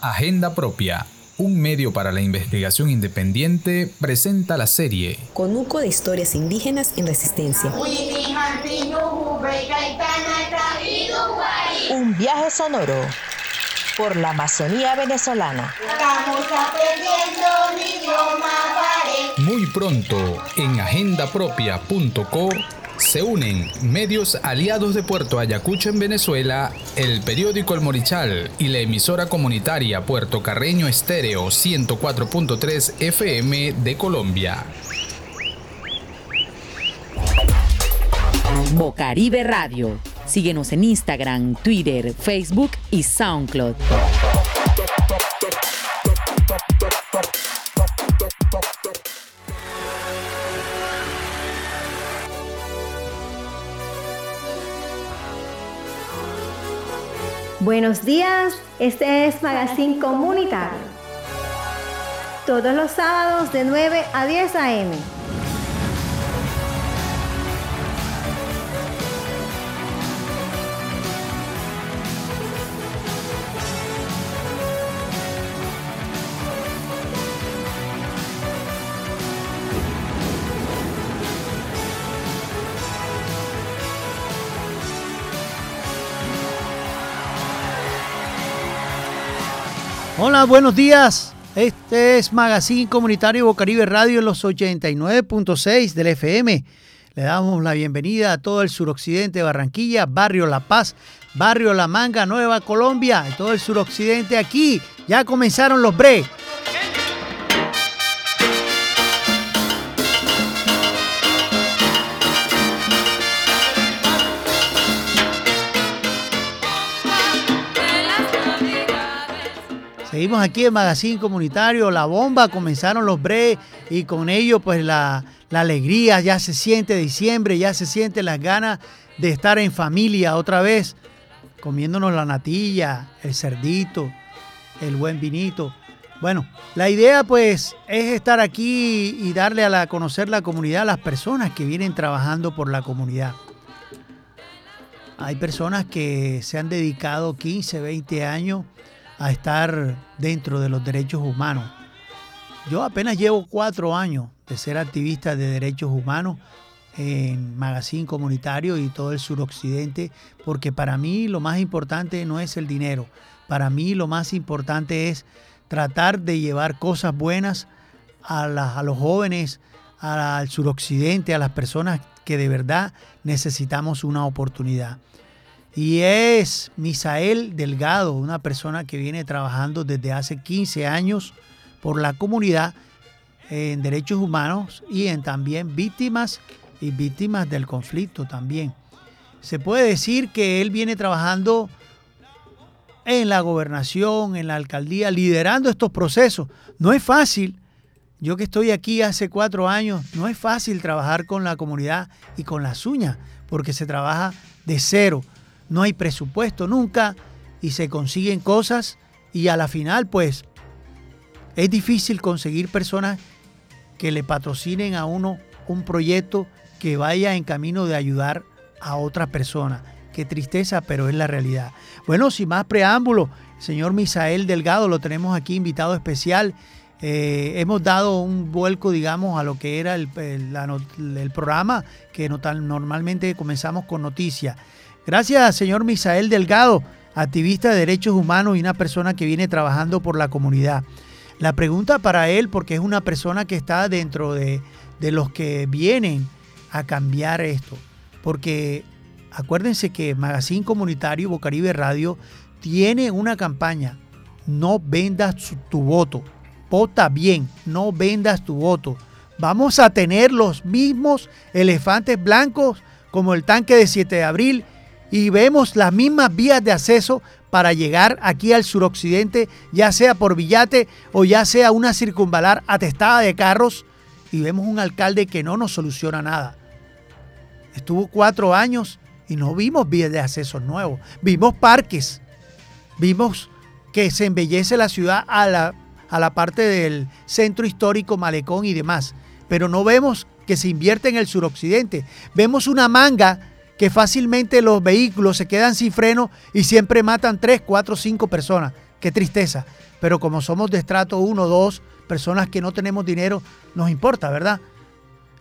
Agenda propia. Un medio para la investigación independiente presenta la serie Conuco de historias indígenas en resistencia. Un viaje sonoro por la Amazonía venezolana. Estamos aprendiendo un idioma Muy pronto en agendapropia.co se unen medios aliados de Puerto Ayacucho en Venezuela, el periódico El Morichal y la emisora comunitaria Puerto Carreño Estéreo 104.3 FM de Colombia. Bocaribe Radio. Síguenos en Instagram, Twitter, Facebook y SoundCloud. Buenos días, este es Magazine Comunitario. Todos los sábados de 9 a 10 a.m. Buenos días. Este es Magazine Comunitario Bocaribe Radio en los 89.6 del FM. Le damos la bienvenida a todo el suroccidente de Barranquilla, Barrio La Paz, Barrio La Manga, Nueva Colombia, todo el suroccidente aquí. Ya comenzaron los bre. Seguimos aquí en Magazine Comunitario, La Bomba, comenzaron los bre y con ello pues la, la alegría, ya se siente diciembre, ya se siente las ganas de estar en familia otra vez, comiéndonos la natilla, el cerdito, el buen vinito. Bueno, la idea pues es estar aquí y darle a, la, conocer la comunidad a las personas que vienen trabajando por la comunidad. Hay personas que se han dedicado 15, 20 años a estar dentro de los derechos humanos. Yo apenas llevo cuatro años de ser activista de derechos humanos en Magazine Comunitario y todo el suroccidente, porque para mí lo más importante no es el dinero, para mí lo más importante es tratar de llevar cosas buenas a, los jóvenes, al suroccidente, a las personas que de verdad necesitamos una oportunidad. Y es Misael Delgado, una persona que viene trabajando desde hace 15 años por la comunidad en derechos humanos y en también víctimas y víctimas del conflicto también. Se puede decir que él viene trabajando en la gobernación, en la alcaldía, liderando estos procesos. No es fácil. Yo que estoy aquí hace cuatro años, no es fácil trabajar con la comunidad y con las uñas, porque se trabaja de cero no hay presupuesto nunca y se consiguen cosas y a la final pues es difícil conseguir personas que le patrocinen a uno un proyecto que vaya en camino de ayudar a otra persona. Qué tristeza, pero es la realidad. Bueno, sin más preámbulo, señor Misael Delgado lo tenemos aquí invitado especial. Eh, hemos dado un vuelco, digamos, a lo que era el, programa, que normalmente comenzamos con noticias. Gracias, señor Misael Delgado, activista de derechos humanos y una persona que viene trabajando por la comunidad. La pregunta para él, porque es una persona que está dentro de, de los que vienen a cambiar esto, porque acuérdense que Magazine Comunitario Bocaribe Radio tiene una campaña, no vendas tu voto, vota bien, no vendas tu voto. Vamos a tener los mismos elefantes blancos como el tanque de 7 de abril y vemos las mismas vías de acceso para llegar aquí al suroccidente, ya sea por Villate o ya sea una circunvalar atestada de carros, y vemos un alcalde que no nos soluciona nada. Estuvo cuatro años y no vimos vías de acceso nuevos, vimos parques, vimos que se embellece la ciudad a la, a la parte del centro histórico, malecón y demás, pero no vemos que se invierte en el suroccidente. Vemos una manga que fácilmente los vehículos se quedan sin freno y siempre matan 3, 4, 5 personas. qué tristeza. Pero como somos de estrato 1, 2, personas que no tenemos dinero, nos importa, ¿verdad?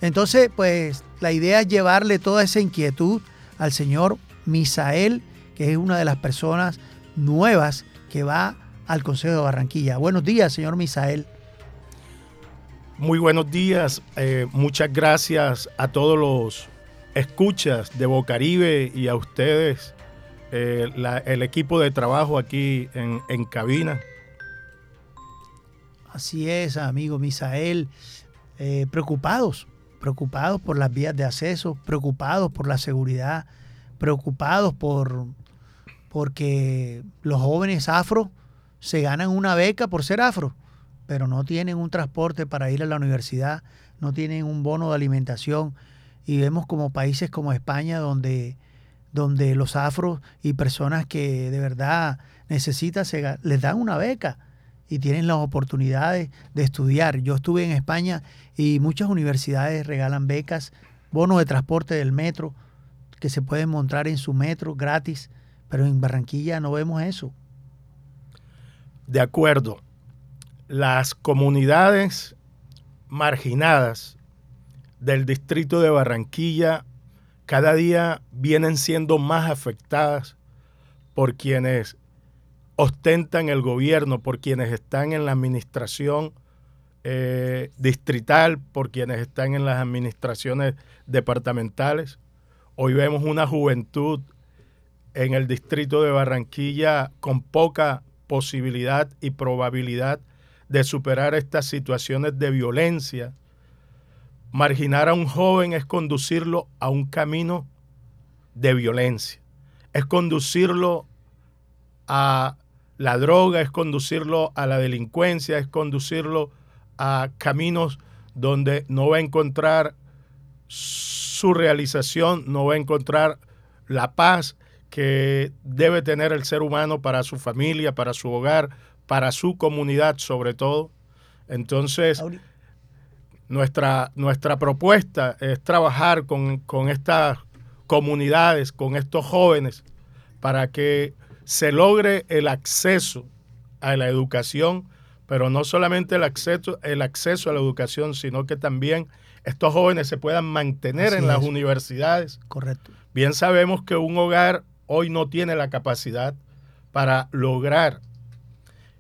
Entonces, pues la idea es llevarle toda esa inquietud al señor Misael, que es una de las personas nuevas que va al Consejo de Barranquilla. Buenos días, señor Misael. Muy buenos días. Eh, muchas gracias a todos los escuchas de Bocaribe y a ustedes, eh, el equipo de trabajo aquí en, en cabina. Así es, amigo Misael. Eh, preocupados, preocupados por las vías de acceso, preocupados por la seguridad, preocupados por porque los jóvenes afro se ganan una beca por ser afro, pero no tienen un transporte para ir a la universidad, no tienen un bono de alimentación y vemos como países como España donde donde los afros y personas que de verdad necesitan se, les dan una beca y tienen las oportunidades de estudiar. Yo estuve en España y muchas universidades regalan becas, bonos de transporte del metro que se pueden montar en su metro gratis, pero en Barranquilla no vemos eso. De acuerdo. Las comunidades marginadas del distrito de Barranquilla cada día vienen siendo más afectadas por quienes ostentan el gobierno, por quienes están en la administración eh, distrital, por quienes están en las administraciones departamentales. Hoy vemos una juventud en el distrito de Barranquilla con poca posibilidad y probabilidad de superar estas situaciones de violencia. Marginar a un joven es conducirlo a un camino de violencia, es conducirlo a la droga, es conducirlo a la delincuencia, es conducirlo a caminos donde no va a encontrar su realización, no va a encontrar la paz que debe tener el ser humano para su familia, para su hogar, para su comunidad sobre todo. Entonces, nuestra, nuestra propuesta es trabajar con, con estas comunidades, con estos jóvenes, para que se logre el acceso a la educación, pero no solamente el acceso, el acceso a la educación, sino que también estos jóvenes se puedan mantener en las universidades. Correcto. Bien sabemos que un hogar hoy no tiene la capacidad para lograr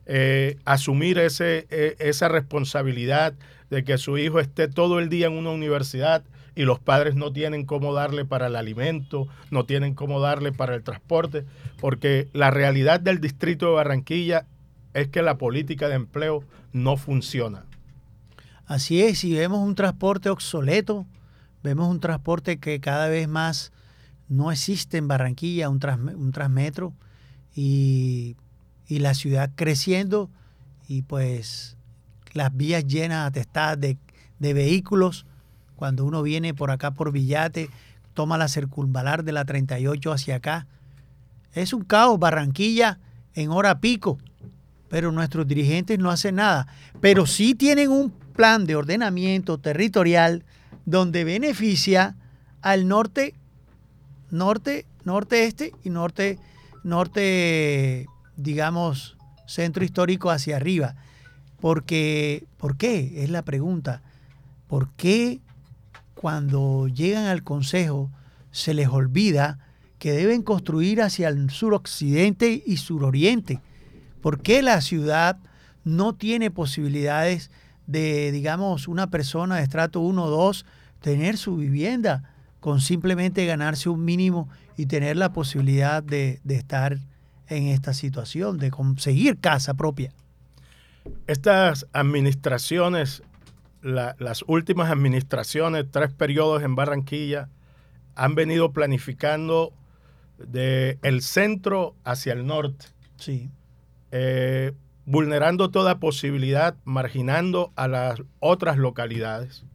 eh, asumir ese, e, esa responsabilidad de que su hijo esté todo el día en una universidad y los padres no tienen cómo darle para el alimento, no tienen cómo darle para el transporte, porque la realidad del distrito de Barranquilla es que la política de empleo no funciona. Así es, si vemos un transporte obsoleto, vemos un transporte que cada vez más no existe en Barranquilla, un, un transmetro, y, y, la ciudad creciendo, y pues las vías llenas, atestadas de, de vehículos, cuando uno viene por acá por Villate, toma la circunvalar de la 38 hacia acá. Es un caos, Barranquilla en hora pico, pero nuestros dirigentes no hacen nada. Pero sí tienen un plan de ordenamiento territorial donde beneficia al norte, norte, norte este y norte, norte, digamos, centro histórico hacia arriba. Porque, ¿por qué? Es la pregunta. ¿Por qué cuando llegan al Consejo se les olvida que deben construir hacia el suroccidente y suroriente. ¿Por qué la ciudad no tiene posibilidades de, digamos, una persona de estrato 1 o 2 tener su vivienda con simplemente ganarse un mínimo y tener la posibilidad de, de estar en esta situación, de conseguir casa propia? Estas administraciones las últimas administraciones, tres periodos en Barranquilla, han venido planificando de el centro hacia el norte. Sí. Eh, vulnerando toda posibilidad, marginando a las otras localidades.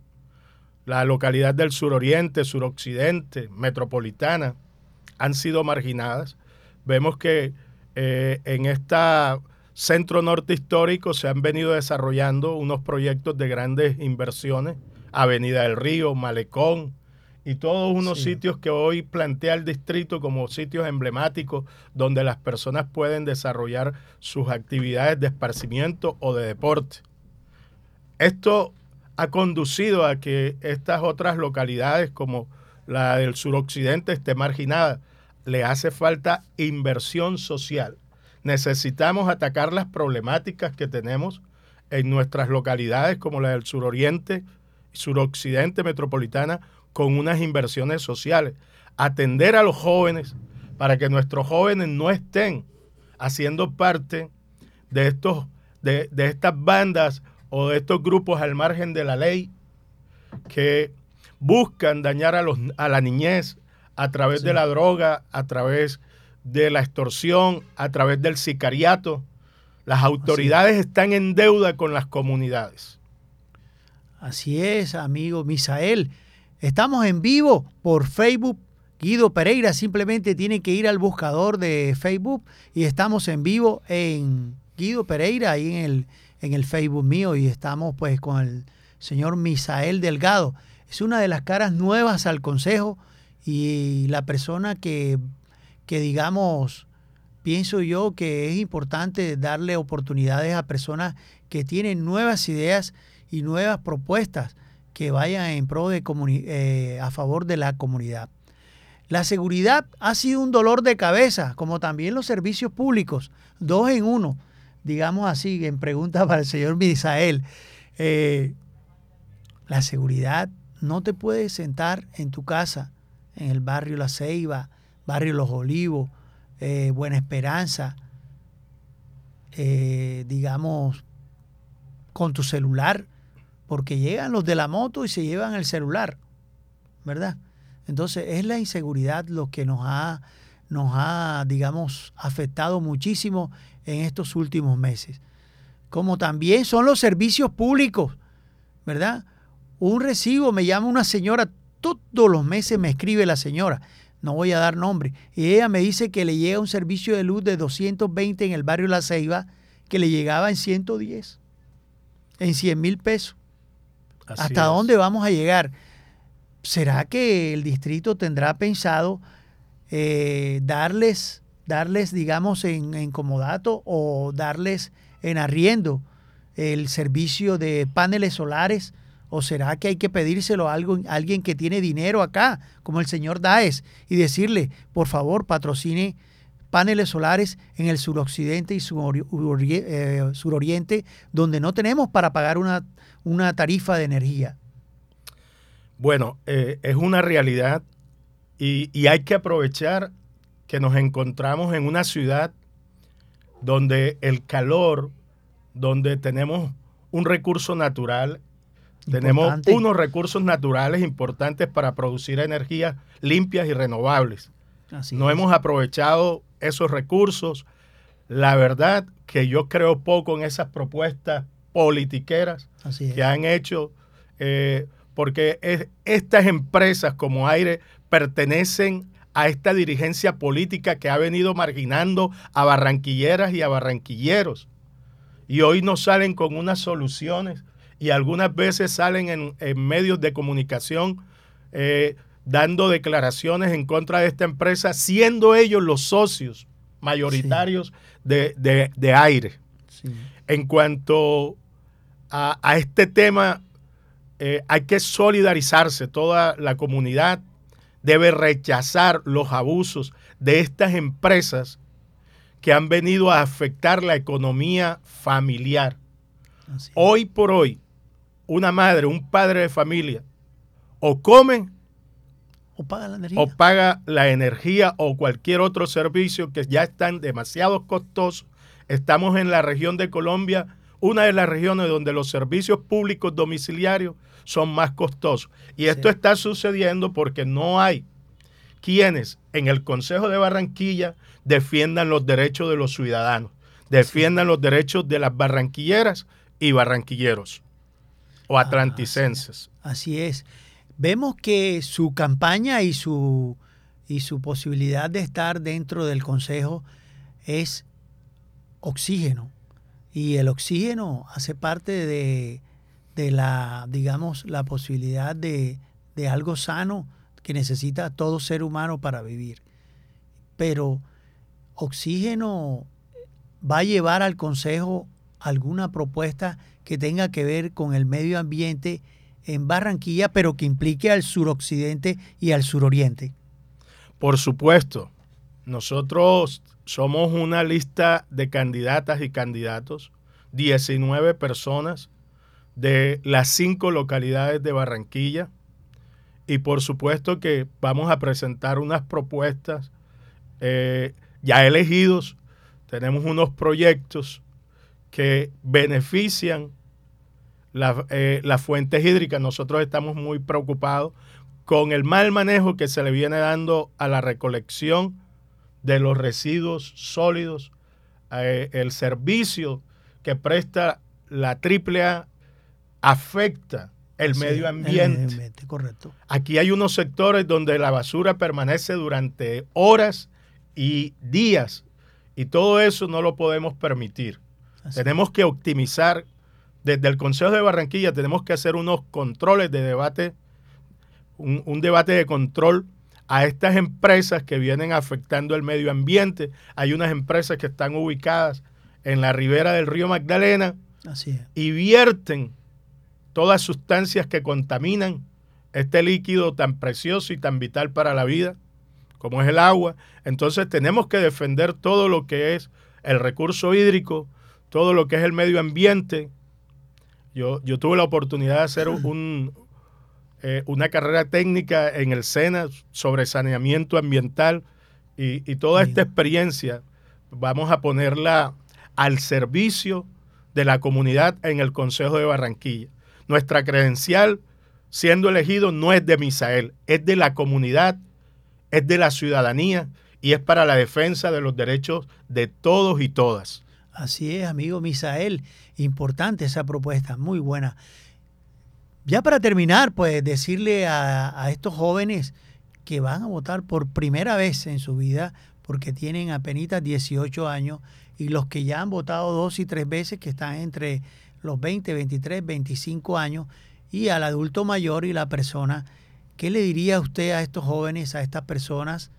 La localidad del suroriente, suroccidente, metropolitana, han sido marginadas. Vemos que eh, en esta Centro Norte Histórico se han venido desarrollando unos proyectos de grandes inversiones, Avenida del Río, Malecón y todos unos Sí. sitios que hoy plantea el distrito como sitios emblemáticos donde las personas pueden desarrollar sus actividades de esparcimiento o de deporte. Esto ha conducido a que estas otras localidades como la del suroccidente esté marginada. Le hace falta inversión social. Necesitamos atacar las problemáticas que tenemos en nuestras localidades como la del suroriente, suroccidente metropolitana con unas inversiones sociales. Atender a los jóvenes para que nuestros jóvenes no estén haciendo parte de, estos, de, de estas bandas o de estos grupos al margen de la ley que buscan dañar a, los, a la niñez a través de la droga, a través de la extorsión, a través del sicariato. Las autoridades están en deuda con las comunidades. Así es, amigo Misael. Estamos en vivo por Facebook. Guido Pereira simplemente tiene que ir al buscador de Facebook y estamos en vivo en Guido Pereira ahí en el, en el Facebook mío y estamos pues con el señor Misael Delgado. Es una de las caras nuevas al Consejo y la persona que, que digamos, pienso yo que es importante darle oportunidades a personas que tienen nuevas ideas y nuevas propuestas que vayan en pro de eh, a favor de la comunidad. La seguridad ha sido un dolor de cabeza, como también los servicios públicos, dos en uno, digamos así, en pregunta para el señor Misael. Eh, la seguridad no te puedes sentar en tu casa, en el barrio La Ceiba, barrio Los Olivos, eh, Buena Esperanza, eh, digamos, con tu celular, porque llegan los de la moto y se llevan el celular, ¿verdad? Entonces es la inseguridad lo que nos ha, nos ha, digamos, afectado muchísimo en estos últimos meses. Como también son los servicios públicos, ¿verdad? Un recibo, me llama una señora, todos los meses me escribe la señora, no voy a dar nombre, y ella me dice que le llega un servicio de luz de 220 en el barrio La Ceiba, que le llegaba en 110, en 100 mil pesos. Así ¿Hasta es. dónde vamos a llegar? ¿Será que el distrito tendrá pensado eh, darles, darles, digamos, en, en comodato o darles en arriendo el servicio de paneles solares? ¿O será que hay que pedírselo a, alguien que tiene dinero acá, como el señor Daes, y decirle, por favor, patrocine paneles solares en el suroccidente y eh, suroriente, donde no tenemos para pagar una, una tarifa de energía? Bueno, eh, es una realidad y hay que aprovechar que nos encontramos en una ciudad donde el calor, donde tenemos un recurso natural, tenemos Importante. unos recursos naturales importantes para producir energías limpias y renovables. Así no es. hemos aprovechado esos recursos. La verdad que yo creo poco en esas propuestas politiqueras Así es. que han hecho, eh, porque es- estas empresas como Aire pertenecen a esta dirigencia política que ha venido marginando a barranquilleras y a barranquilleros. Y hoy no salen con unas soluciones y algunas veces salen en, en medios de comunicación eh, dando declaraciones en contra de esta empresa, siendo ellos los socios mayoritarios de, de- de Aire. Sí. En cuanto a, a este tema, eh, hay que solidarizarse, toda la comunidad debe rechazar los abusos de estas empresas que han venido a afectar la economía familiar. Hoy por hoy, una madre, un padre de familia, o come O paga la energía. o paga la energía o cualquier otro servicio que ya están demasiado costosos. Estamos en la región de Colombia, una de las regiones donde los servicios públicos domiciliarios son más costosos. Y esto Sí. está sucediendo porque no hay quienes en el Consejo de Barranquilla defiendan los derechos de los ciudadanos, defiendan los derechos de las barranquilleras y barranquilleros o Ah, atlanticenses. Así es. Vemos que su campaña y su, y su posibilidad de estar dentro del Consejo es oxígeno. Y el oxígeno hace parte de, de la, digamos, la posibilidad de, de algo sano que necesita todo ser humano para vivir. Pero oxígeno va a llevar al Consejo alguna propuesta que tenga que ver con el medio ambiente en Barranquilla, pero que implique al suroccidente y al suroriente. Por supuesto, nosotros somos una lista de candidatas y candidatos, 19 personas de las cinco localidades de Barranquilla. Y por supuesto que vamos a presentar unas propuestas eh, ya elegidos. Tenemos unos proyectos que benefician eh, las fuentes hídricas. Nosotros estamos muy preocupados con el mal manejo que se le viene dando a la recolección de los residuos sólidos, eh, el servicio que presta la AAA afecta el medio ambiente. correcto. Aquí hay unos sectores donde la basura permanece durante horas y días y todo eso no lo podemos permitir. Tenemos que optimizar desde el Consejo de Barranquilla, tenemos que hacer unos controles de debate, un, un debate de control a estas empresas que vienen afectando el medio ambiente. Hay unas empresas que están ubicadas en la ribera del río Magdalena y vierten todas sustancias que contaminan este líquido tan precioso y tan vital para la vida como es el agua. Entonces tenemos que defender todo lo que es el recurso hídrico, todo lo que es el medio ambiente. Yo, yo tuve la oportunidad de hacer un, eh, una carrera técnica en el SENA sobre saneamiento ambiental y, y toda esta experiencia vamos a ponerla al servicio de la comunidad en el Consejo de Barranquilla. Nuestra credencial, siendo elegido, no es de Misael, es de la comunidad, es de la ciudadanía y es para la defensa de los derechos de todos y todas. Así es, amigo Misael. Importante esa propuesta, muy buena. Ya para terminar, pues decirle a, estos jóvenes que van a votar por primera vez en su vida, porque tienen apenas 18 años, y los que ya han votado dos y tres veces, que están entre los 20, 23, 25 años, y al adulto mayor y la persona, ¿qué le diría usted a estos jóvenes, a estas personas,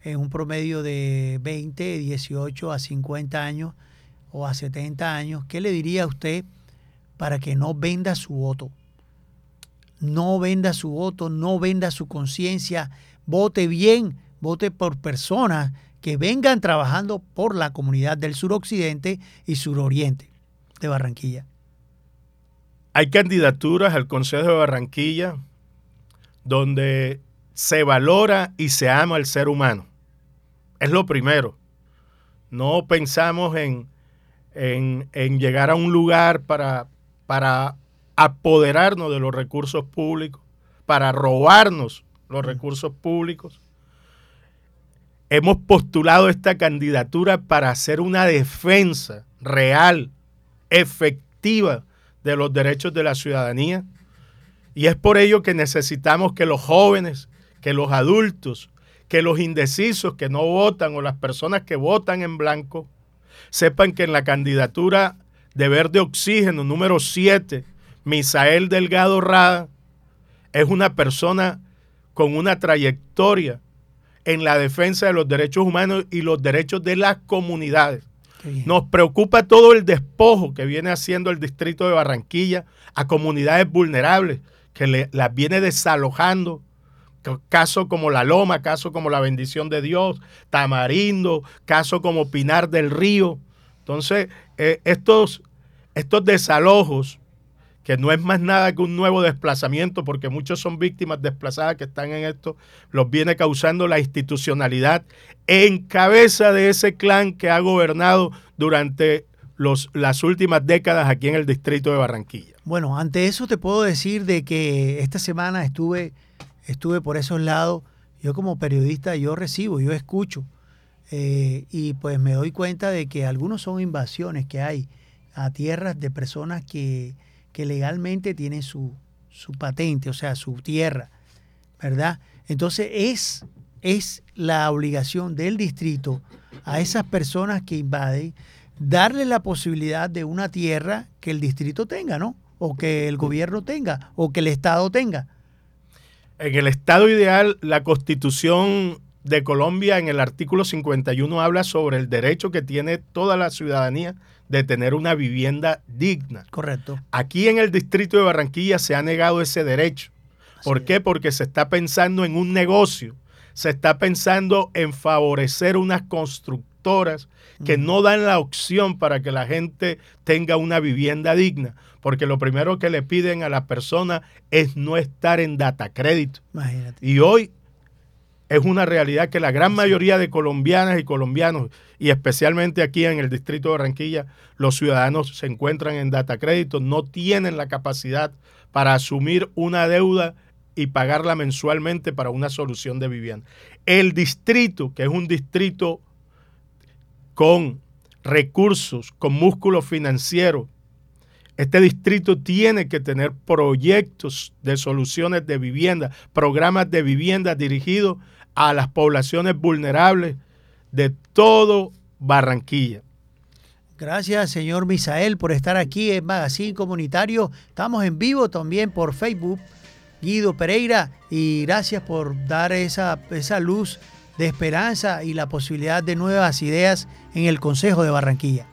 en un promedio de 20, 18 a 50 años o a 70 años? ¿Qué le diría a usted para que no venda su voto? No venda su voto, no venda su conciencia, vote bien, vote por personas que vengan trabajando por la comunidad del suroccidente y suroriente de Barranquilla. Hay candidaturas al Consejo de Barranquilla donde se valora y se ama al ser humano. Es lo primero. No pensamos en, en, en llegar a un lugar para, para apoderarnos de los recursos públicos, para robarnos los recursos públicos, hemos postulado esta candidatura para hacer una defensa real, efectiva de los derechos de la ciudadanía. Y es por ello que necesitamos que los jóvenes, que los adultos, que los indecisos que no votan o las personas que votan en blanco, sepan que en la candidatura de Verde Oxígeno número 7, Misael Delgado Rada, es una persona con una trayectoria en la defensa de los derechos humanos y los derechos de las comunidades. Nos preocupa todo el despojo que viene haciendo el distrito de Barranquilla a comunidades vulnerables, que las viene desalojando. Casos como La Loma, casos como La Bendición de Dios, Tamarindo, casos como Pinar del Río. Entonces, eh, estos, estos desalojos que no es más nada que un nuevo desplazamiento, porque muchos son víctimas desplazadas que están en esto, los viene causando la institucionalidad en cabeza de ese clan que ha gobernado durante los, las últimas décadas aquí en el distrito de Barranquilla. Bueno, ante eso te puedo decir de que esta semana estuve, estuve por esos lados, yo como periodista yo recibo, yo escucho, eh, y pues me doy cuenta de que algunos son invasiones que hay a tierras de personas que que legalmente tiene su, su patente, o sea, su tierra, ¿verdad? Entonces es, es la obligación del distrito a esas personas que invaden darle la posibilidad de una tierra que el distrito tenga, ¿no? O que el gobierno tenga, o que el Estado tenga. En el estado ideal, la constitución de Colombia en el artículo 51 habla sobre el derecho que tiene toda la ciudadanía de tener una vivienda digna. Correcto. Aquí en el distrito de Barranquilla se ha negado ese derecho. ¿Por qué? Porque se está pensando en un negocio, se está pensando en favorecer unas constructoras que no dan la opción para que la gente tenga una vivienda digna, porque lo primero que le piden a la persona es no estar en data crédito. Imagínate. Y hoy es una realidad que la gran mayoría de colombianas y colombianos, y especialmente aquí en el distrito de Barranquilla, los ciudadanos se encuentran en data crédito, no tienen la capacidad para asumir una deuda y pagarla mensualmente para una solución de vivienda. El distrito, que es un distrito con recursos, con músculo financiero, este distrito tiene que tener proyectos de soluciones de vivienda, programas de vivienda dirigidos a las poblaciones vulnerables de todo Barranquilla. Gracias, señor Misael, por estar aquí en Magazine Comunitario. Estamos en vivo también por Facebook, Guido Pereira, y gracias por dar esa, esa luz de esperanza y la posibilidad de nuevas ideas en el Consejo de Barranquilla.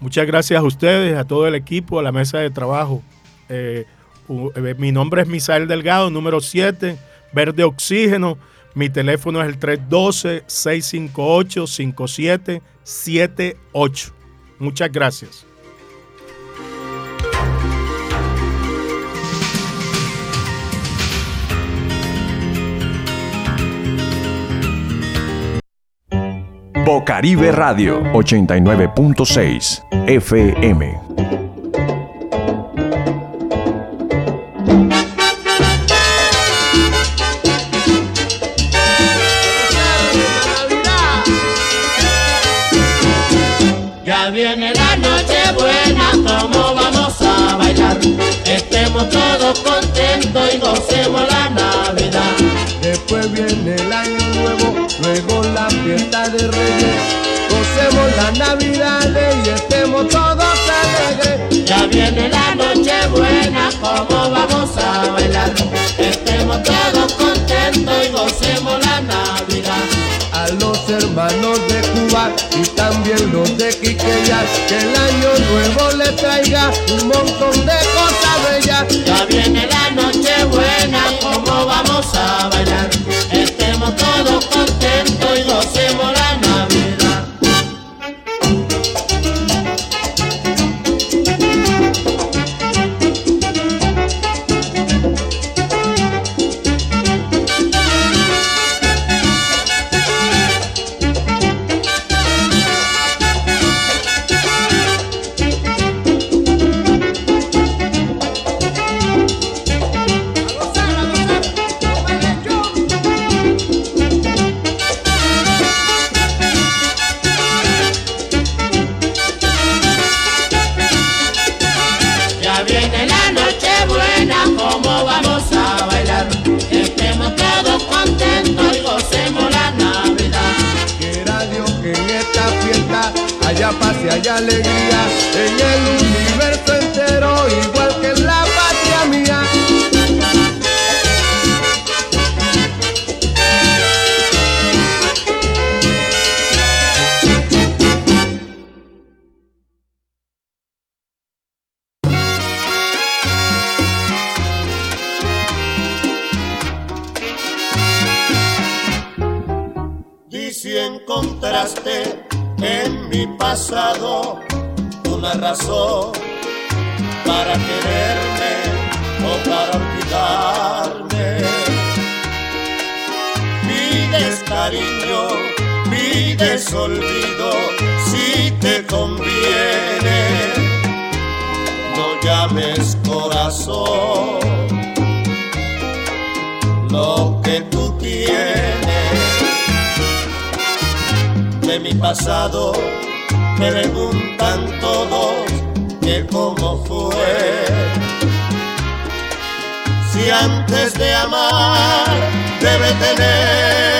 Muchas gracias a ustedes, a todo el equipo, a la mesa de trabajo. Eh, eh, mi nombre es Misael Delgado, número 7, Verde Oxígeno. Mi teléfono es el 312-658-5778. Muchas gracias. Bocaribe Radio 89.6 FM. Ya viene la noche buena, ¿cómo vamos a bailar? Estemos todos contentos y gocemos la Navidad. Después viene el año luego la fiesta de reyes. Gocemos la Navidad y estemos todos alegres. Ya viene la noche buena, ¿cómo vamos a bailar? Estemos todos contentos y gocemos la Navidad. A los hermanos de Cuba y también los de Quiqueya, que el año nuevo les traiga un montón de cosas bellas. Ya viene la noche buena, ¿cómo vamos a bailar? Estemos todos contentos en mi pasado una razón para quererme o para olvidarme, pides cariño, pides olvido, si te conviene, no llames corazón. Lo que tú tienes de mi pasado me preguntan todos que cómo fue. Si antes de amar debe tenerse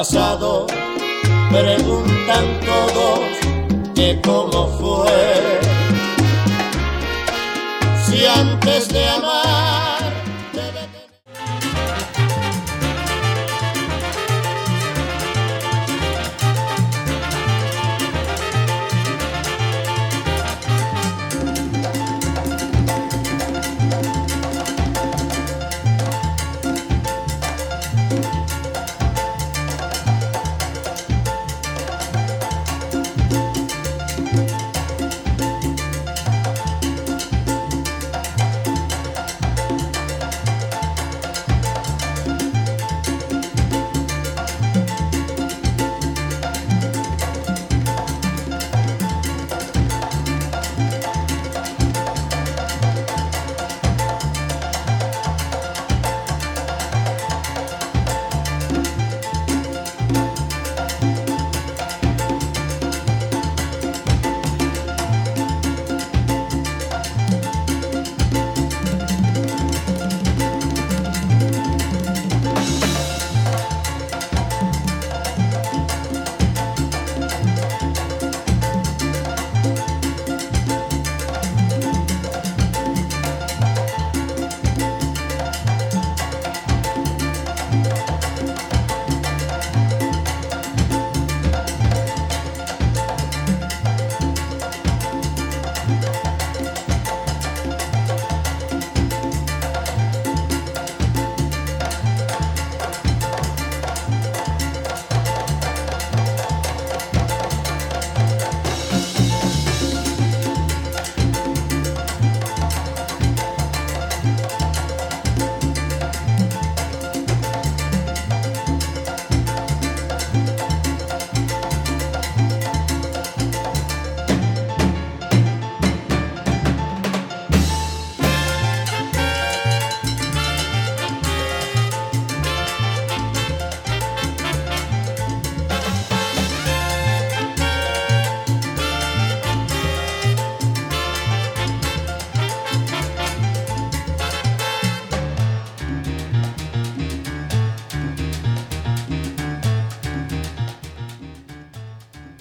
pasado, preguntan todos que cómo fue. Si antes de amar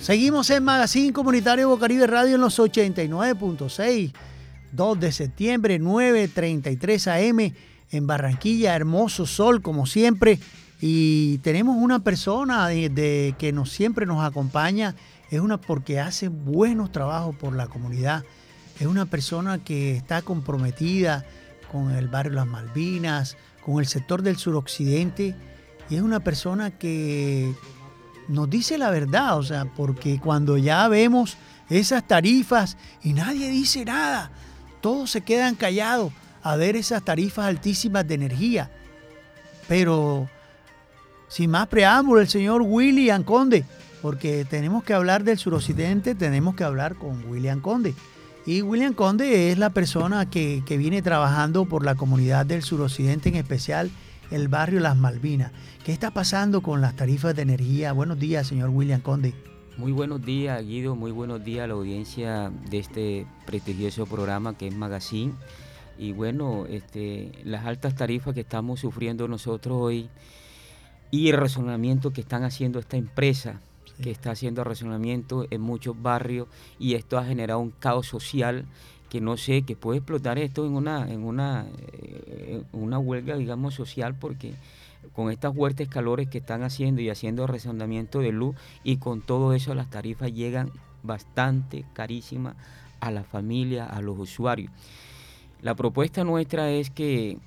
Seguimos en Magazine Comunitario Bocaribe Radio en los 89.6. 2 de septiembre, 9.33 AM en Barranquilla. Hermoso sol, como siempre. Y tenemos una persona de, que nos, siempre nos acompaña. Es una porque hace buenos trabajos por la comunidad. Es una persona que está comprometida con el barrio Las Malvinas, con el sector del suroccidente. Y es una persona que nos dice la verdad, o sea, porque cuando ya vemos esas tarifas y nadie dice nada, todos se quedan callados a ver esas tarifas altísimas de energía. Pero sin más preámbulo, el señor William Conde, porque tenemos que hablar del suroccidente, tenemos que hablar con William Conde. Y William Conde es la persona que, que viene trabajando por la comunidad del suroccidente, en especial el barrio Las Malvinas. ¿Qué está pasando con las tarifas de energía? Buenos días, señor William Conde. Muy buenos días, Guido. Muy buenos días a la audiencia de este prestigioso programa que es Magazine. Y bueno, este, las altas tarifas que estamos sufriendo nosotros hoy y el razonamiento que están haciendo esta empresa, que está haciendo razonamiento en muchos barrios y esto ha generado un caos social que no sé, que puede explotar esto en una, en una, eh, en una huelga, digamos, social, porque con estas fuertes calores que están haciendo y haciendo razonamiento de luz y con todo eso las tarifas llegan bastante carísimas a la familia, a los usuarios. La propuesta nuestra es que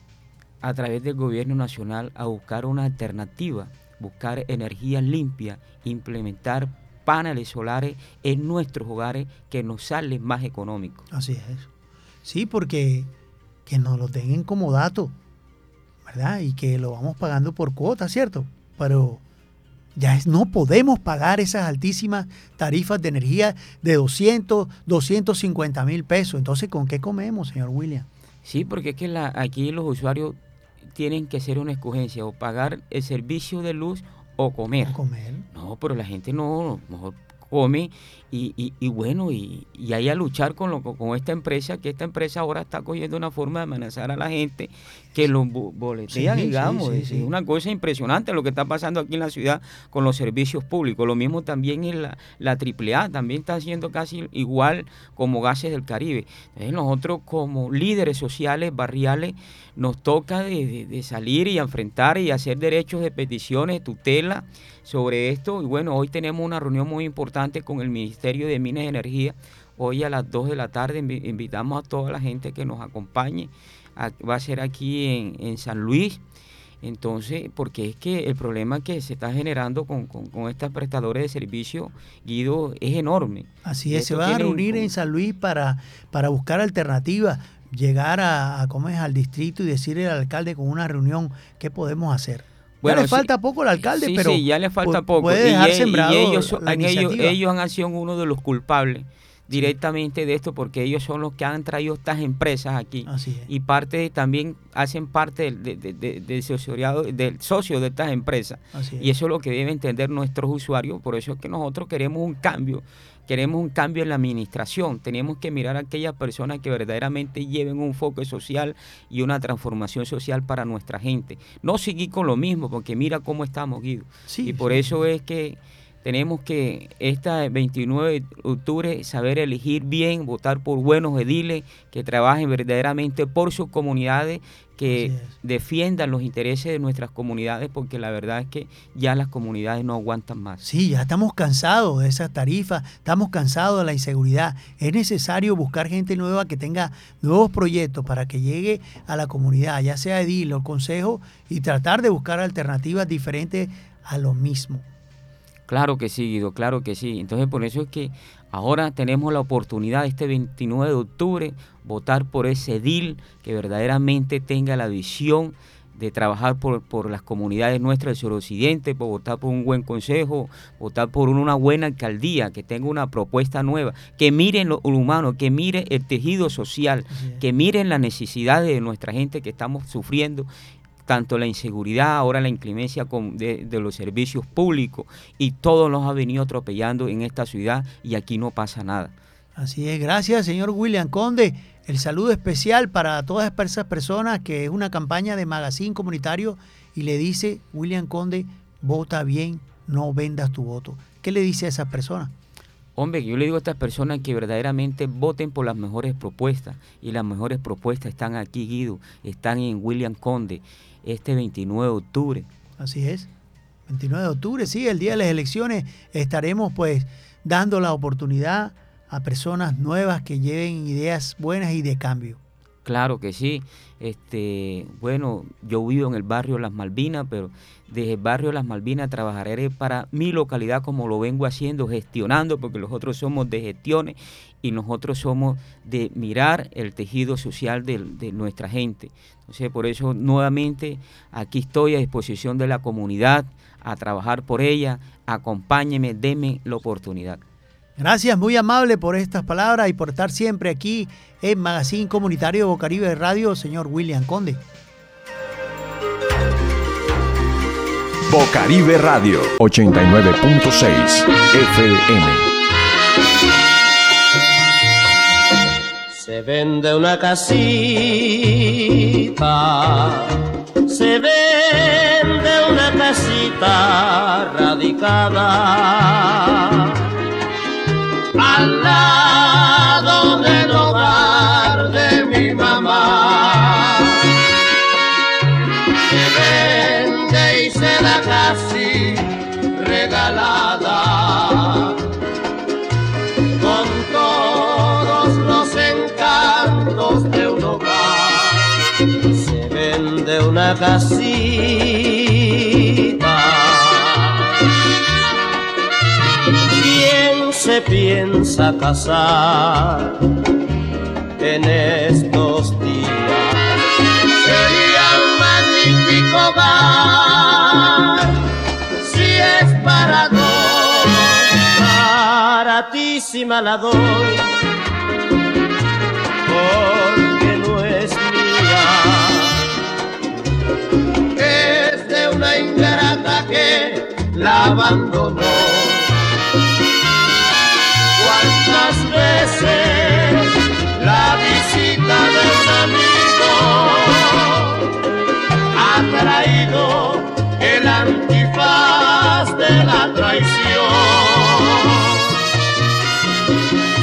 a través del gobierno nacional a buscar una alternativa, buscar energía limpia, implementar paneles solares en nuestros hogares que nos sale más económico. Así es. Sí, porque que nos lo den como dato, ¿verdad? Y que lo vamos pagando por cuota, ¿cierto? Pero ya es, no podemos pagar esas altísimas tarifas de energía de 200, 250 mil pesos. Entonces, ¿con qué comemos, señor William? Sí, porque es que la- aquí los usuarios tienen que hacer una escogencia, o pagar el servicio de luz o comer. comer. No, pero la gente no, mejor come y, y- y bueno, y, y ahí a luchar con, lo, con esta empresa, que esta empresa ahora está cogiendo una forma de amenazar a la gente que los bo- boletean, Sí, digamos. sí, es una cosa impresionante lo que está pasando aquí en la ciudad con los servicios públicos. Lo mismo también en la, la AAA, también está haciendo casi igual como Gases del Caribe. Entonces nosotros como líderes sociales, barriales, nos toca de, de- de salir y enfrentar y hacer derechos de peticiones, tutela sobre esto. Y bueno, hoy tenemos una reunión muy importante con el Ministerio de Minas y Energía. Hoy a las 2 de la tarde invi- invitamos a toda la gente que nos acompañe. Va a ser aquí en, en San Luis. Entonces, porque es que el problema que se está generando con, con, con estos prestadores de servicio, Guido, es enorme. Así es, se van a reunir en San Luis para, para buscar alternativas, llegar a, a, ¿cómo es? al distrito y decirle al alcalde con una reunión qué podemos hacer. Bueno, ya le sí, falta poco al alcalde, sí, pero sí, ya le falta poco. puede dejar e- y sembrado ellos, la iniciativa. ellos han sido uno de los culpables directamente de esto porque ellos son los que han traído estas empresas aquí. Así es. y parte también hacen parte del, de- de- de- del socioriado- del socio de estas empresas. Así es. y eso es lo que deben entender nuestros usuarios. Por eso es que nosotros queremos un cambio queremos un cambio en la administración. Tenemos que mirar a aquellas personas que verdaderamente lleven un foco social y una transformación social para nuestra gente. No seguir con lo mismo porque mira cómo estamos Guido. Sí, y por sí, eso es que tenemos que esta 29 de octubre saber elegir bien, votar por buenos ediles que trabajen verdaderamente por sus comunidades, que defiendan los intereses de nuestras comunidades, porque la verdad es que ya las comunidades no aguantan más. Sí, ya estamos cansados de esas tarifas, estamos cansados de la inseguridad. Es necesario buscar gente nueva que tenga nuevos proyectos para que llegue a la comunidad, ya sea edil o consejo, y tratar de buscar alternativas diferentes a lo mismo. Claro que sí, Guido, claro que sí. Entonces por eso es que ahora tenemos la oportunidad este 29 de octubre votar por ese edil que verdaderamente tenga la visión de trabajar por, por las comunidades nuestras del suroccidente, por votar por un buen consejo, votar por una buena alcaldía, que tenga una propuesta nueva, que miren lo humano, que mire el tejido social, que miren las necesidades de nuestra gente que estamos sufriendo tanto la inseguridad, ahora la inclemencia de, de los servicios públicos y todo nos ha venido atropellando en esta ciudad y aquí no pasa nada. Así es, gracias señor William Conde. El saludo especial para todas esas personas que es una campaña de magazine comunitario y le dice William Conde, vota bien, no vendas tu voto. ¿Qué le dice a esas personas? Hombre, yo le digo a estas personas que verdaderamente voten por las mejores propuestas y las mejores propuestas están aquí, Guido, están en William Conde este 29 de octubre. Así es. 29 de octubre, sí, el día de las elecciones estaremos pues dando la oportunidad a personas nuevas que lleven ideas buenas y de cambio. Claro que sí. Este, bueno, yo vivo en el barrio Las Malvinas, pero desde el barrio Las Malvinas trabajaré para mi localidad como lo vengo haciendo, gestionando, porque nosotros somos de gestiones y nosotros somos de mirar el tejido social de, de nuestra gente. Entonces, por eso nuevamente aquí estoy a disposición de la comunidad, a trabajar por ella. Acompáñeme, deme la oportunidad. Gracias, muy amable por estas palabras y por estar siempre aquí en Magazine Comunitario Bocaribe de Radio, señor William Conde. Bocaribe Radio 89.6 FM. Se vende una casita, se vende una casita radicada casita. ¿Quién se piensa casar en estos días? Sería un magnífico hogar si es para dos, baratísima la doy, la abandonó. Muchas veces la visita de un amigo ha traído el antifaz de la traición.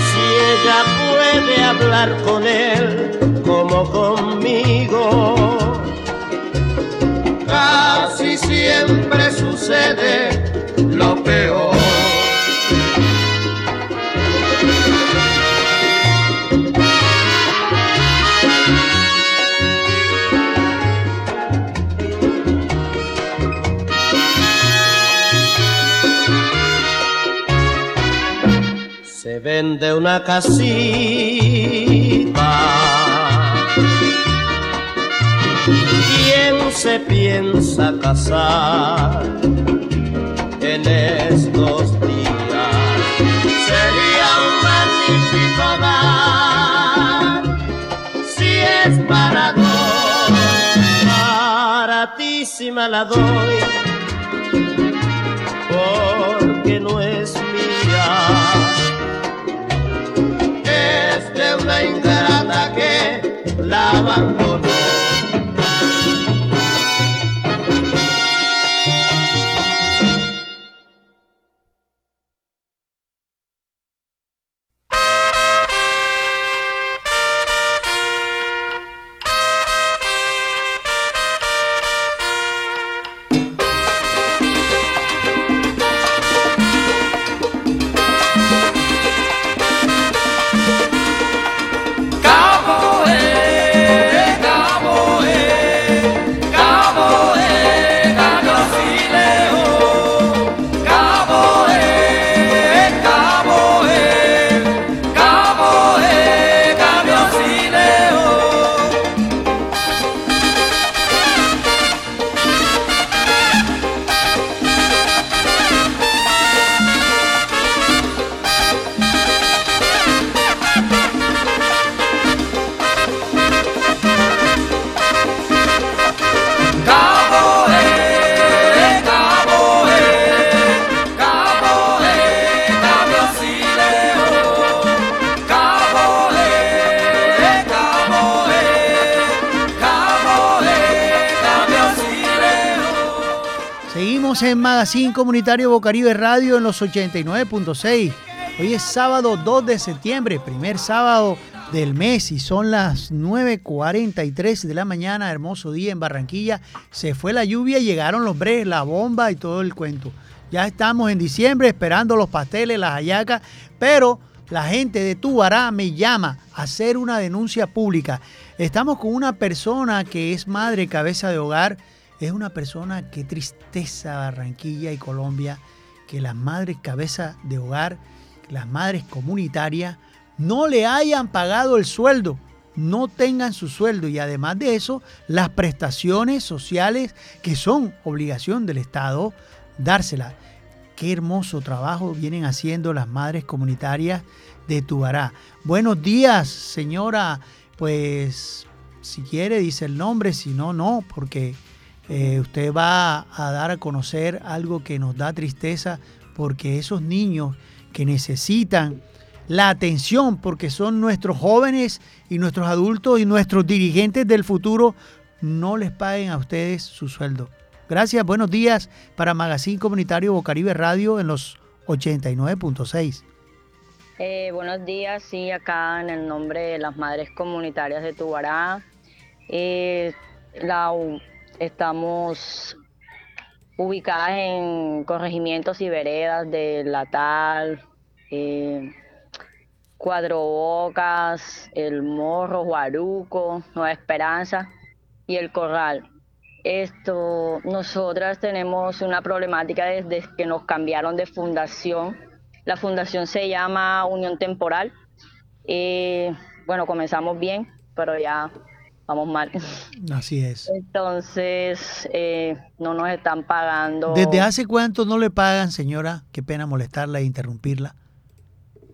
Si ella puede hablar con él como conmigo, siempre sucede lo peor. Se vende una casita casar en estos días? Sería un magnífico hogar si es para dos. Baratísima la doy porque no es mía. Es de una ingrata que la abandonó. Magazine Comunitario Bocaribe Radio en los 89.6. Hoy es sábado 2 de septiembre, primer sábado del mes y son las 9.43 de la mañana, hermoso día en Barranquilla. Se fue la lluvia, llegaron los breves, la bomba y todo el cuento. Ya estamos en diciembre esperando los pasteles, las hallacas, pero la gente de Tubará me llama a hacer una denuncia pública. Estamos con una persona que es madre cabeza de hogar. Es una persona que tristeza Barranquilla y Colombia, que las madres cabeza de hogar, las madres comunitarias, no le hayan pagado el sueldo, no tengan su sueldo y además de eso, las prestaciones sociales que son obligación del Estado, dárselas. Qué hermoso trabajo vienen haciendo las madres comunitarias de Tubará. Buenos días, señora. Pues si quiere dice el nombre, si no, no, porque eh, usted va a dar a conocer algo que nos da tristeza, porque esos niños que necesitan la atención, porque son nuestros jóvenes y nuestros adultos y nuestros dirigentes del futuro, no les paguen a ustedes su sueldo. Gracias, buenos días para Magazine Comunitario Bocaribe Radio en los 89.6. Eh, buenos días, sí, acá en el nombre de las Madres Comunitarias de Tubará. Eh, la, estamos ubicadas en corregimientos y veredas de Latal, eh, Cuatro Bocas, El Morro, Guaruco, Nueva Esperanza y El Corral. Esto, nosotras tenemos una problemática desde que nos cambiaron de fundación. La fundación se llama Unión Temporal. Eh, bueno, comenzamos bien, pero ya vamos mal. Así es. Entonces, eh, no nos están pagando. ¿Desde hace cuánto no le pagan, señora? Qué pena molestarla e interrumpirla.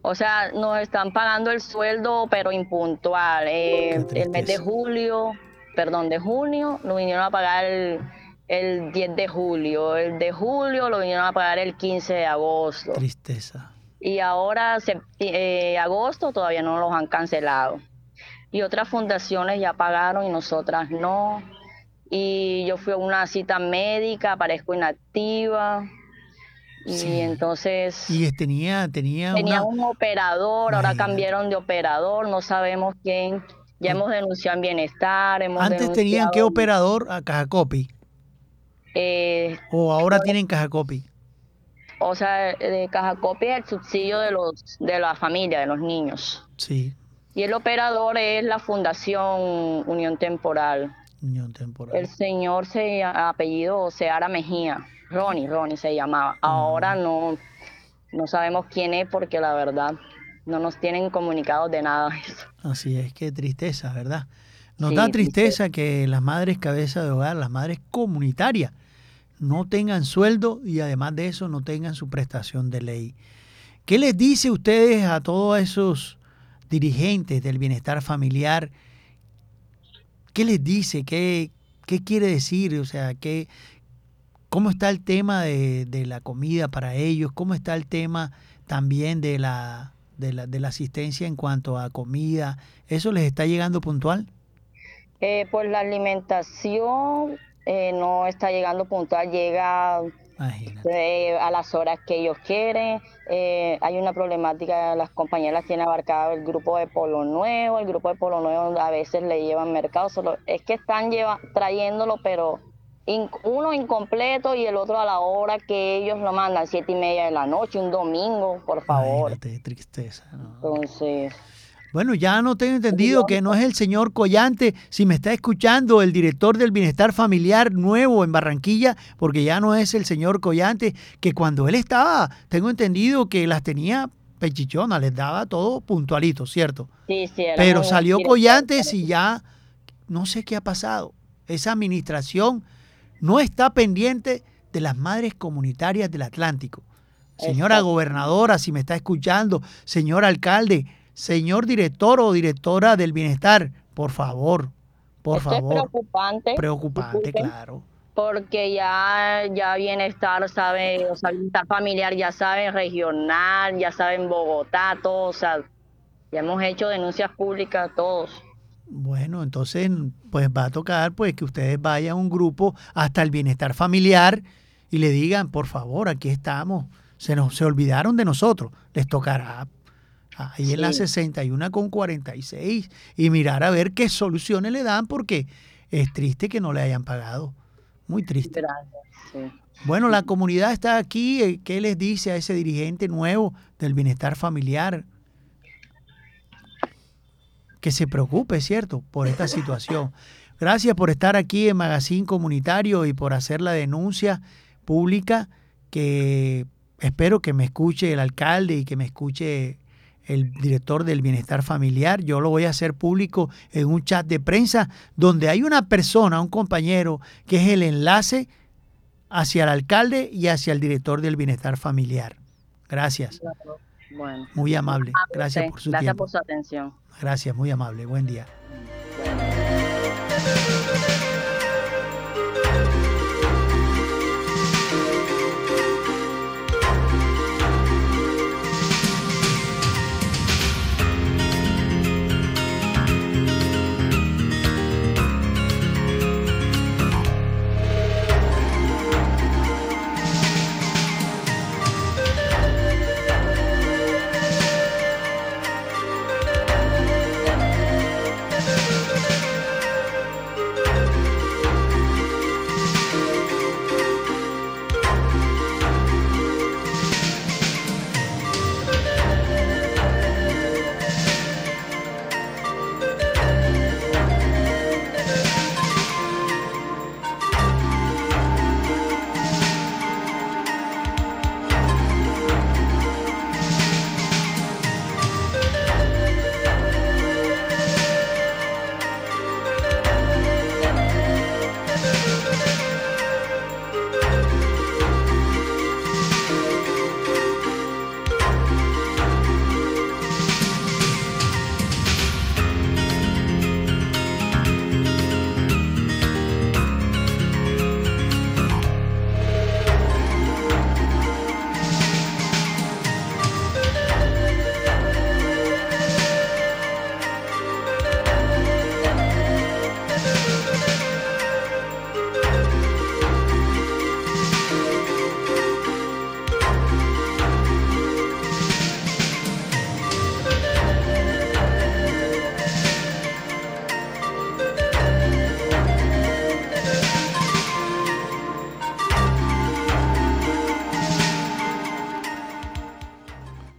O sea, nos están pagando el sueldo, pero impuntual. Eh, el mes de julio, perdón, de junio, lo vinieron a pagar el, el 10 de julio. El de julio lo vinieron a pagar el 15 de agosto. Tristeza. y ahora eh, agosto todavía no los han cancelado. Y otras fundaciones ya pagaron y nosotras no. Y yo fui a una cita médica, aparezco inactiva. Y entonces Y tenía, tenía, tenía una... un operador, ahora cambiaron de operador, no sabemos quién. Ya hemos denunciado en bienestar, hemos Antes tenían qué operador a Cajacopi eh, o ahora tienen Cajacopi. o sea, de caja copia el subsidio de los de la familia, de los niños. Sí, Y el operador es la Fundación Unión Temporal. unión temporal. El señor se apellido Seara Mejía, Ronnie, Ronnie se llamaba. Ahora no, no sabemos quién es porque la verdad no nos tienen comunicados de nada. Así es, qué tristeza, ¿verdad? Nos Sí, da tristeza que las madres cabeza de hogar, las madres comunitarias, no tengan sueldo y además de eso no tengan su prestación de ley. ¿Qué les dice ustedes a todos esos dirigentes del bienestar familiar? ¿Qué les dice? ¿Qué, qué quiere decir? O sea, ¿qué, ¿cómo está el tema de, de la comida para ellos? ¿Cómo está el tema también de la, de, la, de la asistencia en cuanto a comida? ¿Eso les está llegando puntual? Eh, pues la alimentación eh, no está llegando puntual, llega eh, a las horas que ellos quieren. Eh, hay una problemática, las compañeras tienen abarcado el grupo de Polo Nuevo, el grupo de Polo Nuevo a veces le llevan mercado, solo es que están lleva, trayéndolo, pero in- uno incompleto y el otro a la hora que ellos lo mandan, siete y media de la noche, un domingo, por favor. Imagínate, tristeza. ¿no? Entonces, Bueno, ya no tengo entendido que no es el señor Collante, si me está escuchando el director del bienestar familiar nuevo en Barranquilla, porque ya no es el señor Collante, que cuando él estaba, tengo entendido que las tenía pechichonas, les daba todo puntualito, ¿cierto? sí, sí, Pero salió directo. Collantes y ya no sé qué ha pasado. Esa administración no está pendiente de las madres comunitarias del Atlántico. Señora Exacto. gobernadora, si me está escuchando, señor alcalde, señor director o directora del bienestar, por favor, por Esto es favor. preocupante. Preocupante, claro. Porque ya, ya bienestar sabe, o sea, bienestar familiar ya saben regional, ya saben Bogotá, todo, o sea, ya hemos hecho denuncias públicas todos. Bueno, entonces pues va a tocar pues que ustedes vayan a un grupo hasta el bienestar familiar y le digan, por favor, aquí estamos. Se nos se olvidaron de nosotros. Les tocará ahí en la Sí. 61 con 46 y mirar a ver qué soluciones le dan porque es triste que no le hayan pagado. Muy triste. Gracias. sí. Bueno, la comunidad está aquí. eh, ¿Qué les dice a ese dirigente nuevo del bienestar familiar? Que se preocupe, ¿cierto?, por esta situación. Gracias por estar aquí en Magazine Comunitario y por hacer la denuncia pública que espero que me escuche el alcalde y que me escuche el director del bienestar familiar. Yo lo voy a hacer público en un chat de prensa donde hay una persona, un compañero, que es el enlace hacia el alcalde y hacia el director del bienestar familiar. Gracias. Bueno. Muy amable. Gracias Sí, por su Gracias tiempo. por su atención. Gracias, muy amable. Buen día.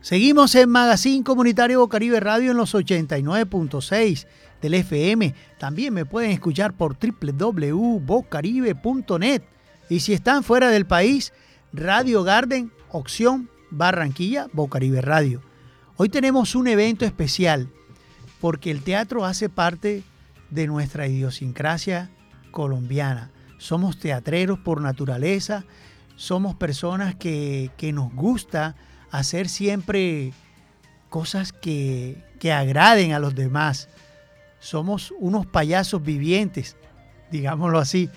Seguimos en Magazine Comunitario Bocaribe Radio en los 89.6 del FM. También me pueden escuchar por www.bocaribe.net. Y si están fuera del país, Radio Garden, opción Barranquilla, Bocaribe Radio. Hoy tenemos un evento especial porque el teatro hace parte de nuestra idiosincrasia colombiana. Somos teatreros por naturaleza, somos personas que, que nos gusta hacer siempre cosas que, que agraden a los demás. Somos unos payasos vivientes, digámoslo así.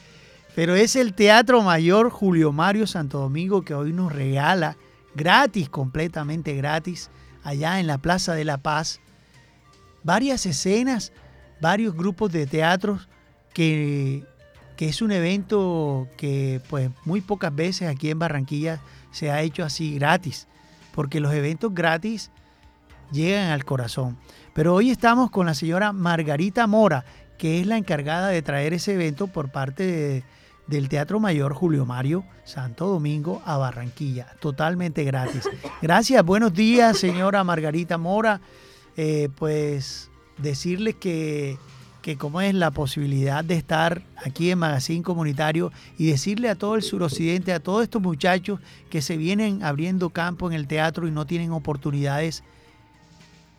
Pero es el Teatro Mayor Julio Mario Santo Domingo que hoy nos regala gratis, completamente gratis, allá en la Plaza de la Paz, varias escenas, varios grupos de teatros que, que es un evento que pues muy pocas veces aquí en Barranquilla se ha hecho así gratis, porque los eventos gratis llegan al corazón. Pero hoy estamos con la señora Margarita Mora, que es la encargada de traer ese evento por parte de, del Teatro Mayor Julio Mario Santo Domingo a Barranquilla, totalmente gratis. Gracias, buenos días, señora Margarita Mora. Eh, pues decirles que, que como es la posibilidad de estar aquí en Magazine Comunitario y decirle a todo el suroccidente, a todos estos muchachos que se vienen abriendo campo en el teatro y no tienen oportunidades,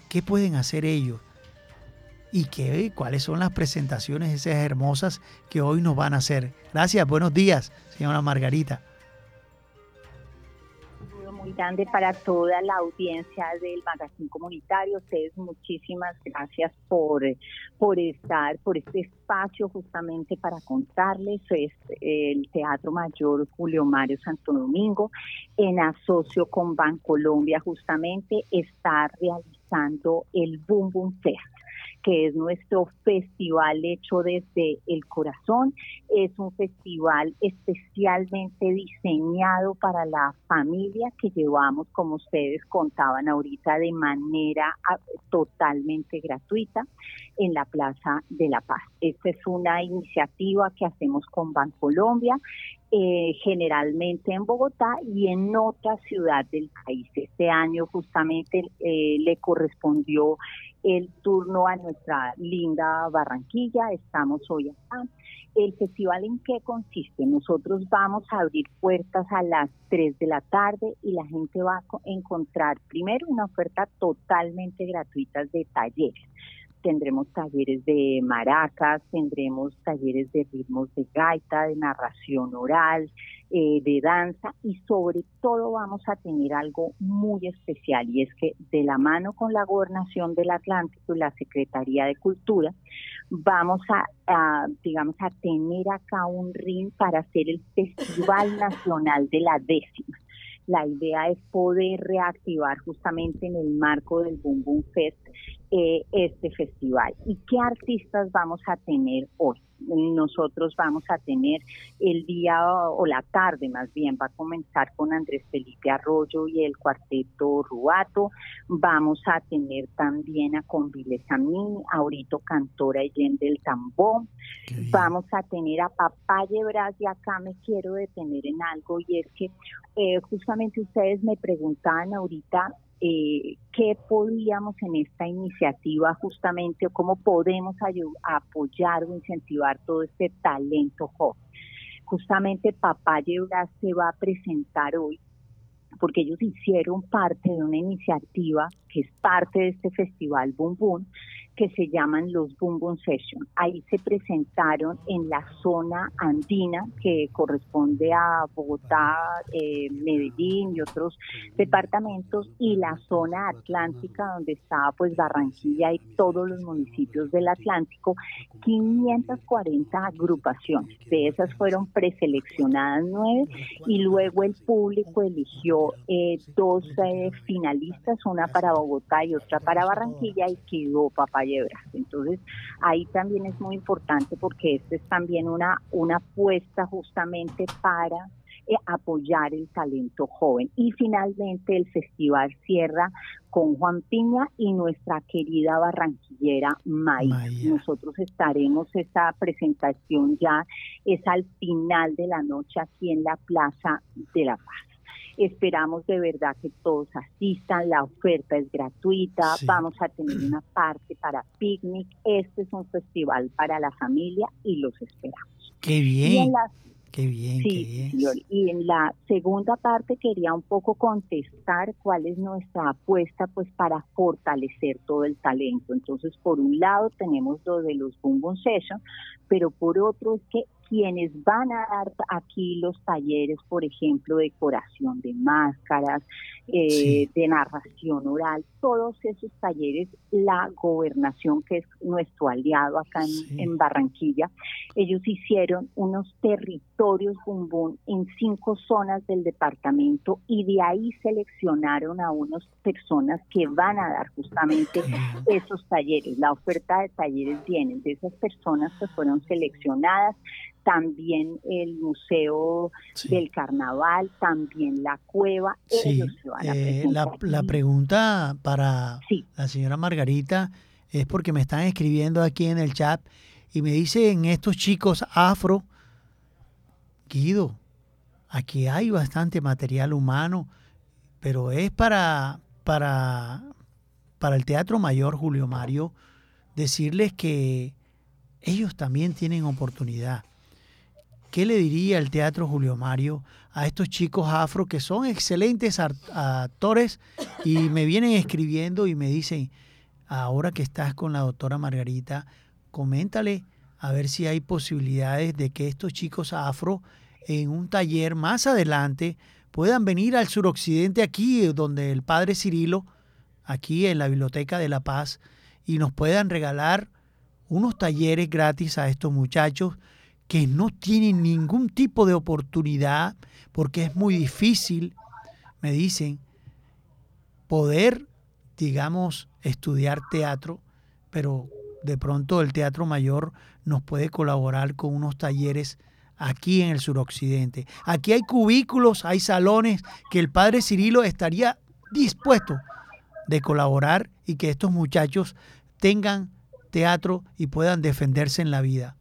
¿qué pueden hacer ellos? y qué, cuáles son las presentaciones esas hermosas que hoy nos van a hacer. Gracias, buenos días, señora Margarita. Grande para toda la audiencia del magazine comunitario. Ustedes muchísimas gracias por, por estar, por este espacio justamente para contarles. Es el Teatro Mayor Julio Mario Santo Domingo, en asocio con Bancolombia, justamente está realizando el Boom Boom Fest que es nuestro festival hecho desde el corazón. Es un festival especialmente diseñado para la familia que llevamos, como ustedes contaban ahorita, de manera ah, totalmente gratuita en la Plaza de la Paz. Esta es una iniciativa que hacemos con Bancolombia eh, generalmente en Bogotá y en otra ciudad del país. Este año justamente eh, le correspondió el turno a nuestra linda Barranquilla. Estamos hoy acá. ¿El festival en qué consiste? Nosotros vamos a abrir puertas a las 3 de la tarde y la gente va a encontrar primero una oferta totalmente gratuita de talleres tendremos talleres de maracas, tendremos talleres de ritmos de gaita, de narración oral, eh, de danza y sobre todo vamos a tener algo muy especial y es que de la mano con la gobernación del Atlántico y la Secretaría de Cultura vamos a, a digamos a tener acá un ring para hacer el Festival Nacional de la Décima. La idea es poder reactivar justamente en el marco del Boom Boom Fest eh, este festival. ¿Y qué artistas vamos a tener hoy? Nosotros vamos a tener el día o la tarde más bien, va a comenzar con Andrés Felipe Arroyo y el cuarteto Ruato. Vamos a tener también a Conviles Samín, Aurito Cantora y del Tambó. Vamos a tener a Papaye Bras y acá me quiero detener en algo y es que eh, justamente ustedes me preguntaban ahorita eh, qué podíamos en esta iniciativa justamente o cómo podemos apoyar o incentivar todo este talento joven. Justamente Papá Yebras se va a presentar hoy porque ellos hicieron parte de una iniciativa que es parte de este festival Boom Boom, que se llaman los Boom Boom Session. Ahí se presentaron en la zona andina que corresponde a Bogotá, eh, Medellín y otros departamentos y la zona atlántica donde estaba pues Barranquilla y todos los municipios del Atlántico, 540 agrupaciones. De esas fueron preseleccionadas nueve y luego el público eligió eh, dos eh, finalistas, una para Bogotá y otra para Barranquilla y quedó Entonces, ahí también es muy importante porque esto es también una, una apuesta justamente para eh, apoyar el talento joven. Y finalmente el festival cierra con Juan Piña y nuestra querida barranquillera Maya. Nosotros estaremos, esta presentación ya es al final de la noche aquí en la Plaza de la Paz. Esperamos de verdad que todos asistan, la oferta es gratuita, Sí. vamos a tener una parte para picnic, este es un festival para la familia y los esperamos. Qué bien, qué bien, Sí, qué bien. señor. Y en la segunda parte quería un poco contestar cuál es nuestra apuesta pues para fortalecer todo el talento. Entonces, por un lado tenemos lo de los Boom Boom Session, pero por otro es que quienes van a dar aquí los talleres, por ejemplo, decoración de máscaras, eh, Sí. de narración oral, todos esos talleres, la gobernación, que es nuestro aliado acá en, en Barranquilla, ellos hicieron unos territorios boom en cinco zonas del departamento y de ahí seleccionaron a unas personas que van a dar justamente esos talleres. La oferta de talleres viene de esas personas que fueron seleccionadas, también el Museo del Carnaval, también la cueva, Sí, ellos se van a eh, la, pregunta para la señora Margarita es porque me están escribiendo aquí en el chat y me dicen estos chicos afro, Guido, aquí hay bastante material humano, pero es para, para, para el Teatro Mayor Julio Mario decirles que ellos también tienen oportunidad. ¿Qué le diría el Teatro Julio Mario a estos chicos afro que son excelentes actores y me vienen escribiendo y me dicen, ahora que estás con la doctora Margarita, coméntale a ver si hay posibilidades de que estos chicos afro en un taller más adelante puedan venir al suroccidente aquí, eh, donde el padre Cirilo, aquí en la Biblioteca de La Paz, y nos puedan regalar unos talleres gratis a estos muchachos que no tienen ningún tipo de oportunidad porque es muy difícil, me dicen, poder, digamos, estudiar teatro, pero de pronto el Teatro Mayor nos puede colaborar con unos talleres aquí en el suroccidente. Aquí hay cubículos, hay salones que el padre Cirilo estaría dispuesto de colaborar y que estos muchachos tengan teatro y puedan defenderse en la vida.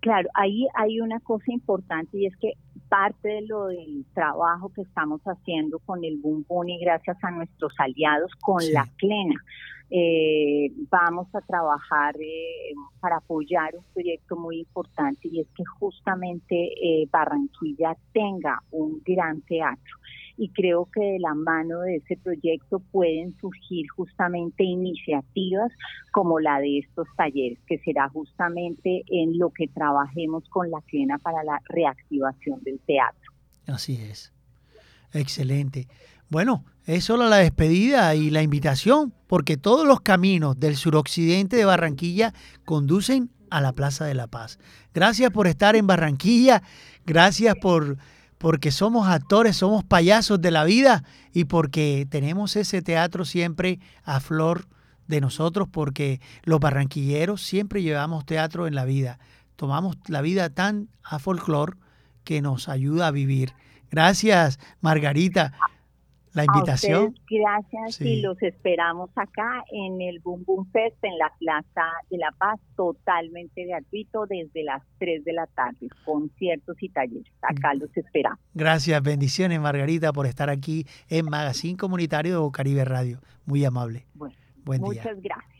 Claro, ahí hay una cosa importante y es que parte de lo del trabajo que estamos haciendo con el Boom Boom y gracias a nuestros aliados con la CLENA, eh, vamos a trabajar eh, para apoyar un proyecto muy importante y es que justamente eh, Barranquilla tenga un gran teatro y creo que de la mano de ese proyecto pueden surgir justamente iniciativas como la de estos talleres, que será justamente en lo que trabajemos con la CLENA para la reactivación del teatro. Así es. Excelente. Bueno, es solo la despedida y la invitación, porque todos los caminos del suroccidente de Barranquilla conducen a la Plaza de la Paz. Gracias por estar en Barranquilla, gracias por porque somos actores, somos payasos de la vida y porque tenemos ese teatro siempre a flor de nosotros, porque los barranquilleros siempre llevamos teatro en la vida. Tomamos la vida tan a folclor que nos ayuda a vivir. Gracias, Margarita. La A invitación. ustedes, gracias Sí. y los esperamos acá en el Boom Boom Fest en la Plaza de la Paz, totalmente gratuito desde las 3 de la tarde, conciertos y talleres. Acá los esperamos. Gracias, bendiciones, Margarita, por estar aquí en Magazine Comunitario de Bocaribe Radio. Muy amable. Bueno, Buen día. muchas gracias.